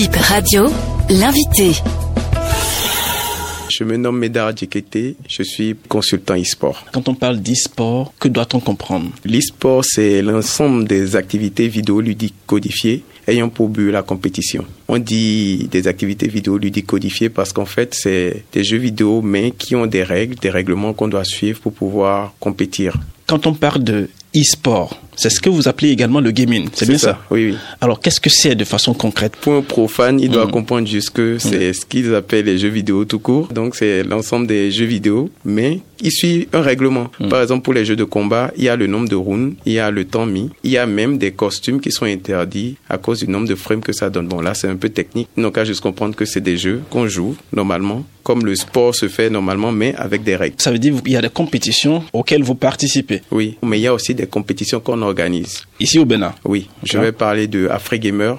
Bip Radio, l'invité. Je me nomme Médard Djekete, je suis consultant e-sport. Quand on parle d'e-sport, que doit-on comprendre? L'e-sport, c'est l'ensemble des activités vidéoludiques codifiées ayant pour but la compétition. On dit des activités vidéoludiques codifiées parce qu'en fait, c'est des jeux vidéo, mais qui ont des règles, des règlements qu'on doit suivre pour pouvoir compétir. Quand on parle de e-sport, c'est ce que vous appelez également le gaming, c'est bien ça, Oui, oui. Alors, qu'est-ce que c'est de façon concrète? Pour un profane, il doit Mm. comprendre juste que c'est ce qu'ils appellent les jeux vidéo tout court. Donc, c'est l'ensemble des jeux vidéo, mais il suit un règlement. Mm. Par exemple, pour les jeux de combat, il y a le nombre de rounds, il y a le temps mis, il y a même des costumes qui sont interdits à cause du nombre de frames que ça donne. Bon, là, c'est un peu technique. Donc, à juste comprendre que c'est des jeux qu'on joue normalement, comme le sport se fait normalement, mais avec des règles. Ça veut dire qu'il y a des compétitions auxquelles vous participez. Oui, mais il y a aussi des compétitions qu'on organise. Ici au Bénin. Oui, je vais parler de AfriGamer,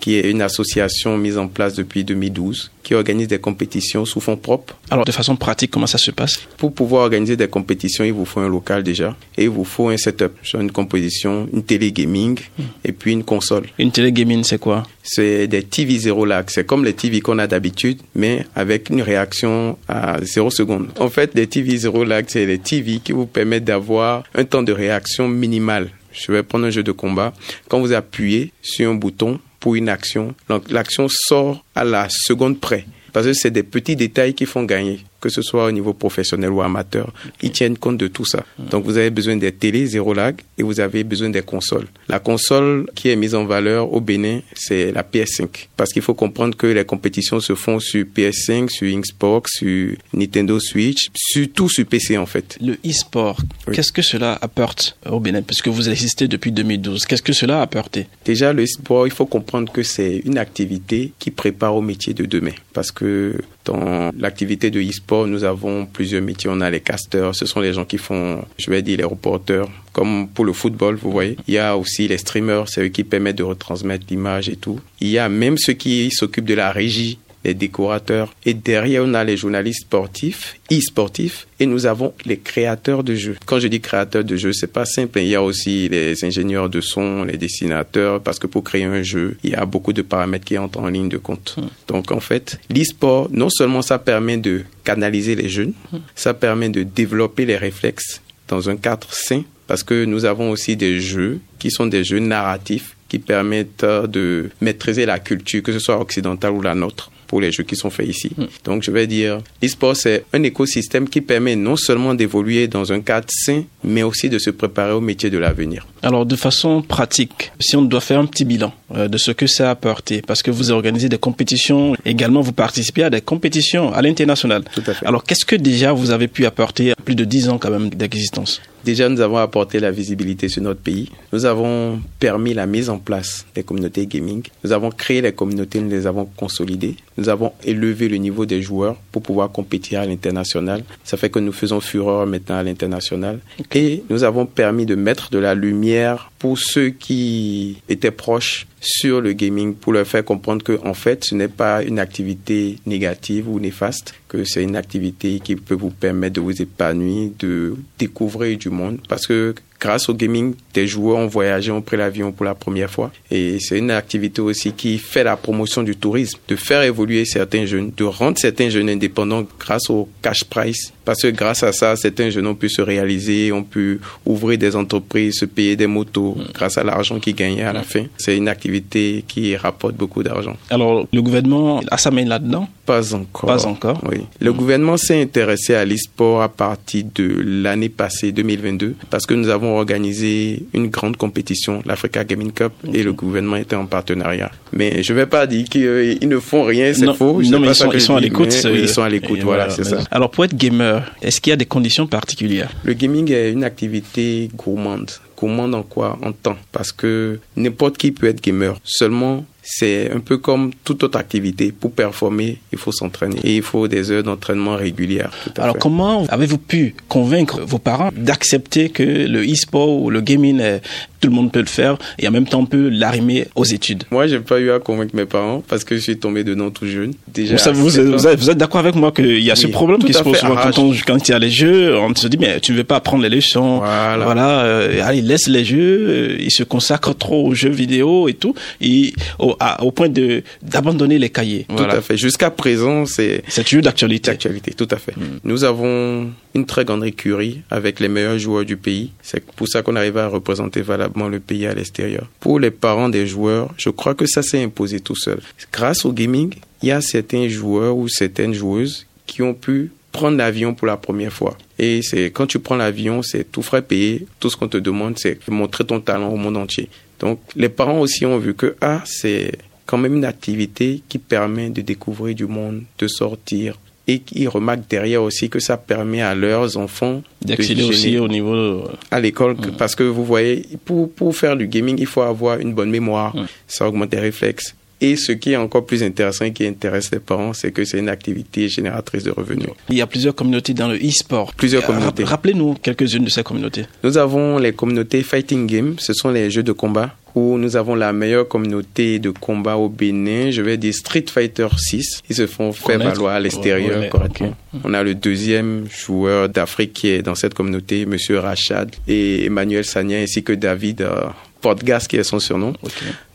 qui est une association mise en place depuis 2012, qui organise des compétitions sous fonds propres. Alors, de façon pratique, comment ça se passe? Pour pouvoir organiser des compétitions, il vous faut un local déjà, et il vous faut un setup, genre une composition, une télé gaming, et puis une console. Une télé gaming, c'est quoi? C'est des TV zéro lag, c'est comme les TV qu'on a d'habitude, mais avec une réaction à 0 seconde. En fait, les TV zéro lag, c'est les TV qui vous permettent d'avoir un temps de réaction minimal. Je vais prendre un jeu de combat. Quand vous appuyez sur un bouton pour une action, donc l'action sort à la seconde près. Parce que c'est des petits détails qui font gagner, que ce soit au niveau professionnel ou amateur. Ils tiennent compte de tout ça. Donc vous avez besoin des télés zéro lag et vous avez besoin des consoles. La console qui est mise en valeur au Bénin, c'est la PS5. Parce qu'il faut comprendre que les compétitions se font sur PS5, sur Xbox, sur Nintendo Switch, surtout sur PC en fait. Le e-sport, Oui. qu'est-ce que cela apporte au Bénin? Puisque vous existez depuis 2012, qu'est-ce que cela a apporté? Déjà, le sport, il faut comprendre que c'est une activité qui prépare au métier de demain. Parce que dans l'activité de e-sport, nous avons plusieurs métiers. On a les casters, ce sont les gens qui font, je vais dire, les reporters. Comme pour le football, vous voyez. Il y a aussi les streamers, c'est eux qui permettent de retransmettre l'image et tout. Il y a même ceux qui s'occupent de la régie les décorateurs. Et derrière, on a les journalistes sportifs, e-sportifs, et nous avons les créateurs de jeux. Quand je dis créateurs de jeux, c'est pas simple. Il y a aussi les ingénieurs de son, les dessinateurs, parce que pour créer un jeu, il y a beaucoup de paramètres qui entrent en ligne de compte. Donc, en fait, l'e-sport, non seulement ça permet de canaliser les jeunes, ça permet de développer les réflexes dans un cadre sain, parce que nous avons aussi des jeux qui sont des jeux narratifs qui permettent euh, de maîtriser la culture, que ce soit occidentale ou la nôtre pour les jeux qui sont faits ici. Donc je vais dire, l'e-sport c'est un écosystème qui permet non seulement d'évoluer dans un cadre sain, mais aussi de se préparer au métier de l'avenir. Alors, de façon pratique, si on doit faire un petit bilan euh, de ce que ça a apporté, parce que vous organisez des compétitions, également vous participez à des compétitions à l'international. Tout à fait. Alors, qu'est-ce que déjà vous avez pu apporter à plus de 10 ans quand même d'existence? Déjà, nous avons apporté la visibilité sur notre pays. Nous avons permis la mise en place des communautés gaming. Nous avons créé les communautés, nous les avons consolidées. Nous avons élevé le niveau des joueurs pour pouvoir compétir à l'international. Ça fait que nous faisons fureur maintenant à l'international. Et nous avons permis de mettre de la lumière pour ceux qui étaient proches sur le gaming pour leur faire comprendre que en fait ce n'est pas une activité négative ou néfaste que c'est une activité qui peut vous permettre de vous épanouir de découvrir du monde. Parce que grâce au gaming des joueurs ont voyagé ont pris l'avion pour la première fois. Et c'est une activité aussi qui fait la promotion du tourisme de faire évoluer certains jeunes de rendre certains jeunes indépendants grâce au cash price parce que grâce à ça certains jeunes ont pu se réaliser ont pu ouvrir des entreprises se payer des motos grâce à l'argent qu'ils gagnaient à la fin c'est une activité qui rapporte beaucoup d'argent Alors, le gouvernement a sa main là-dedans? Pas encore. Pas encore. Oui. Le gouvernement s'est intéressé à l'e-sport à partir de l'année passée, 2022, parce que nous avons organisé une grande compétition, l'Africa Gaming Cup, et le gouvernement était en partenariat. Mais je ne vais pas dire qu'ils ne font rien, c'est faux. Je non, mais ils sont, ils à l'écoute. ils sont à l'écoute, voilà, c'est ça. Alors, pour être gamer, est-ce qu'il y a des conditions particulières? Le gaming est une activité gourmande. Gourmande en quoi? En temps. Parce que n'importe qui peut être gamer. Seulement, c'est un peu comme toute autre activité. Pour performer, il faut s'entraîner. Et il faut des heures d'entraînement régulières. Alors, fait. comment avez-vous pu convaincre vos parents d'accepter que le e-sport ou le gaming, euh, tout le monde peut le faire et en même temps on peut l'arrimer aux études Moi, j'ai pas eu à convaincre mes parents parce que je suis tombé dedans tout jeune. Déjà, vous, êtes, d'accord avec moi qu'il y a ce problème qui se pose souvent quand, on, quand il y a les jeux, on se dit mais tu ne veux pas apprendre les leçons, Voilà. euh, allez laisse les jeux, euh, ils se consacrent trop aux jeux vidéo et tout. Et à, au point de d'abandonner les cahiers. Tout à fait. Jusqu'à présent, c'est c'est toujours d'actualité. D'actualité, tout à fait. Mm. Nous avons une très grande écurie avec les meilleurs joueurs du pays. C'est pour ça qu'on arrive à représenter valablement le pays à l'extérieur. Pour les parents des joueurs, je crois que ça s'est imposé tout seul. Grâce au gaming, il y a certains joueurs ou certaines joueuses qui ont pu prendre l'avion pour la première fois. Et c'est quand tu prends l'avion, c'est tout frais payé. Tout ce qu'on te demande, c'est montrer ton talent au monde entier. Donc, les parents aussi ont vu que, ah, c'est quand même une activité qui permet de découvrir du monde, de sortir. Et ils remarquent derrière aussi que ça permet à leurs enfants d'accéder aussi au niveau euh, à l'école parce que vous voyez pour pour faire du gaming il faut avoir une bonne mémoire ça augmente les réflexes et ce qui est encore plus intéressant et qui intéresse les parents, c'est que c'est une activité génératrice de revenus. Il y a plusieurs communautés dans le e-sport. Plusieurs communautés. Rappelez-nous quelques-unes de ces communautés. Nous avons les communautés Fighting Game, ce sont les jeux de combat où nous avons la meilleure communauté de combat au Bénin. Je vais dire Street Fighter 6. Ils se font faire valoir à l'extérieur correctement. On a le deuxième joueur d'Afrique qui est dans cette communauté, Monsieur Rachad et Emmanuel Sagna, ainsi que David euh, Portgas qui est son surnom.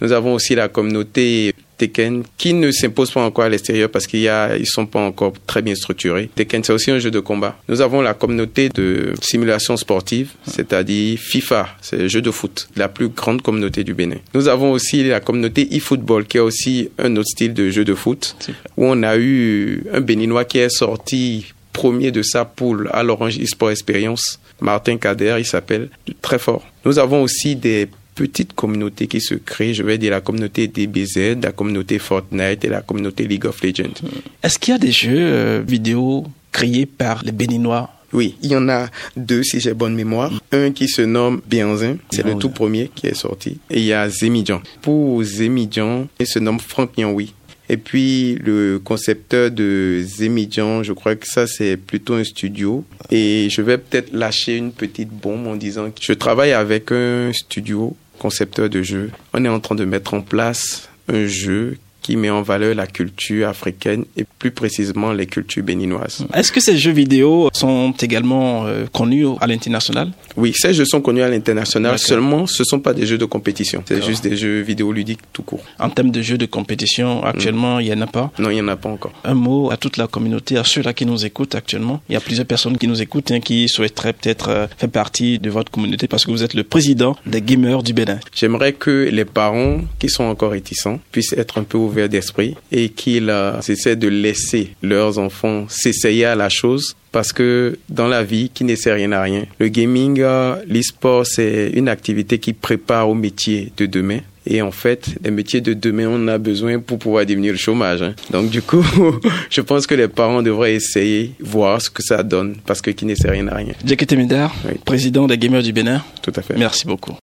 Nous avons aussi la communauté Tekken qui ne s'impose pas encore à l'extérieur parce qu'ils ne sont pas encore très bien structurés. Tekken, c'est aussi un jeu de combat. Nous avons la communauté de simulation sportive, c'est-à-dire FIFA, c'est le jeu de foot, la plus grande communauté du Bénin. Nous avons aussi la communauté e-football qui est aussi un autre style de jeu de foot où on a eu un Béninois qui est sorti premier de sa poule à l'Orange eSport Experience. Martin Kader, il s'appelle, très fort. Nous avons aussi des petite communauté qui se crée, je vais dire la communauté DBZ, la communauté Fortnite et la communauté League of Legends. Est-ce qu'il y a des jeux euh, vidéo créés par les Béninois? Oui, il y en a deux si j'ai bonne mémoire. Un qui se nomme Bianzin, c'est le tout premier qui est sorti. Et il y a Zemidjan. Pour Zemidjan, il se nomme Franck Nyanwi. Et puis le concepteur de Zemidjan, je crois que ça c'est plutôt un studio. Et je vais peut-être lâcher une petite bombe en disant que je travaille avec un studio concepteur de jeu. On est en train de mettre en place un jeu qui met en valeur la culture africaine et plus précisément les cultures béninoises. Est-ce que ces jeux vidéo sont également euh, connus à l'international? Oui, ces jeux sont connus à l'international, seulement ce ne sont pas des jeux de compétition, c'est juste des jeux vidéo ludiques tout court. En termes de jeux de compétition, actuellement, il n'y en a pas? Non, il n'y en a pas encore. Un mot à toute la communauté, à ceux-là qui nous écoutent actuellement. Il y a plusieurs personnes qui nous écoutent et hein, qui souhaiteraient peut-être euh, faire partie de votre communauté parce que vous êtes le président des gamers du Bénin. J'aimerais que les parents qui sont encore réticents puissent être un peu ouverts d'esprit et qu'ils euh, essaient de laisser leurs enfants s'essayer à la chose parce que dans la vie, qui ne sait rien à rien, le gaming, euh, l'e-sport, c'est une activité qui prépare au métier de demain. Et en fait, les métiers de demain, on a besoin pour pouvoir diminuer le chômage. Hein. Donc du coup, je pense que les parents devraient essayer, voir ce que ça donne, parce que qui ne sait rien à rien. Jacques Temidar, président des Gamers du Bénin. Tout à fait. Merci beaucoup.